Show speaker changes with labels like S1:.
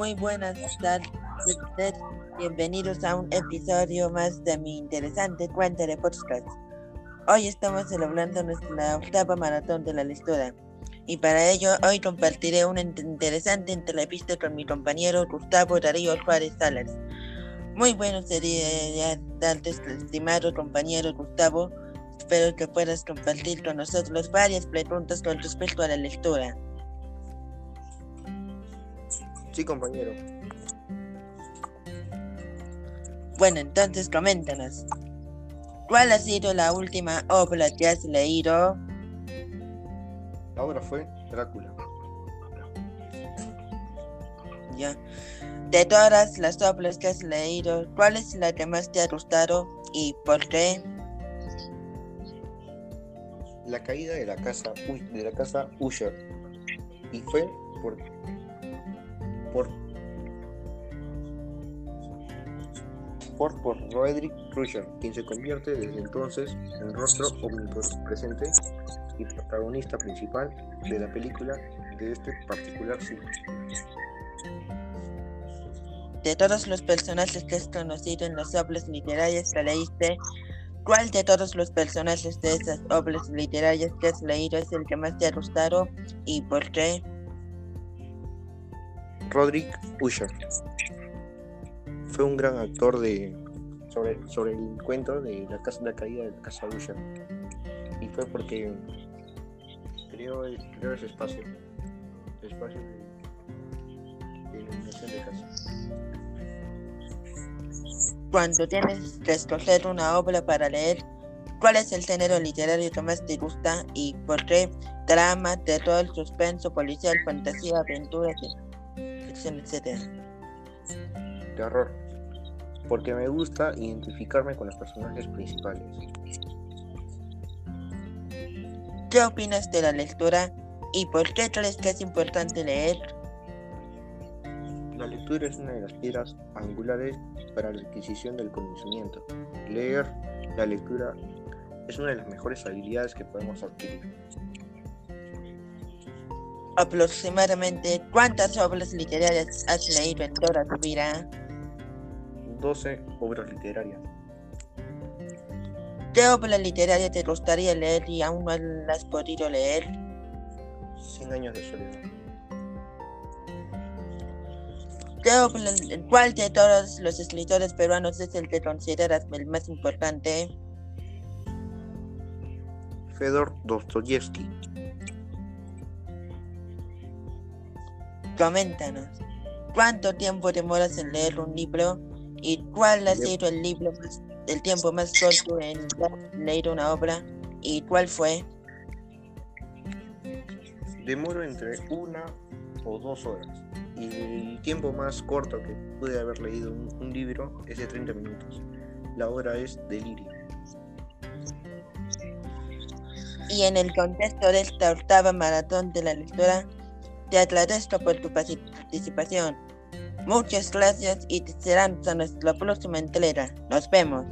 S1: Muy buenas tardes, bienvenidos a un episodio más de mi interesante cuenta de podcast. Hoy estamos celebrando nuestra octava maratón de la lectura y para ello hoy compartiré una interesante entrevista con mi compañero Gustavo Darío Juárez Salas. Muy buenos días, estimado compañero Gustavo. Espero que puedas compartir con nosotros varias preguntas con respecto a la lectura.
S2: Sí, compañero.
S1: Bueno, entonces coméntanos. ¿Cuál ha sido la última obra que has leído?
S2: La obra fue Drácula.
S1: Ya. De todas las obras que has leído, ¿cuál es la que más te ha gustado y por qué?
S2: La caída de la casa, de la casa Usher. Y fue por por, por, por Roderick Crusher, quien se convierte desde entonces en rostro omnipresente y protagonista principal de la película de este particular cine.
S1: De todos los personajes que has conocido en las obras literarias que leíste, ¿cuál de todos los personajes de esas obras literarias que has leído es el que más te ha gustado y por qué?
S2: Roderick Usher. Fue un gran actor de sobre, sobre el cuento de la, casa, la caída de la casa Usher. Y fue porque creó, creó ese espacio, espacio de, de iluminación de casa.
S1: Cuando tienes que escoger una obra para leer, ¿cuál es el género literario que más te gusta y por qué? Drama, terror, suspenso, policial, fantasía, aventura, etc.
S2: Terror. Porque me gusta identificarme con los personajes principales.
S1: ¿Qué opinas de la lectura y por qué crees que es importante leer?
S2: La lectura es una de las piedras angulares para la adquisición del conocimiento. Leer la lectura es una de las mejores habilidades que podemos adquirir.
S1: Aproximadamente, ¿cuántas obras literarias has leído en toda tu vida?
S2: 12 obras literarias.
S1: ¿Qué obra literaria te gustaría leer y aún no la has podido leer?
S2: 100 años de soledad.
S1: ¿Cuál de todos los escritores peruanos es el que consideras el más importante?
S2: Fedor Dostoyevsky.
S1: Coméntanos, ¿cuánto tiempo demoras en leer un libro? ¿Y cuál ha sido el libro más, el tiempo más corto en leer una obra? ¿Y cuál fue?
S2: Demoro entre una o dos horas. Y el tiempo más corto que pude haber leído un, un libro es de 30 minutos. La obra es Delirio.
S1: Y en el contexto de esta octava maratón de la lectura, te agradezco por tu participación. Muchas gracias y te serán hasta nuestra próxima entrega. Nos vemos.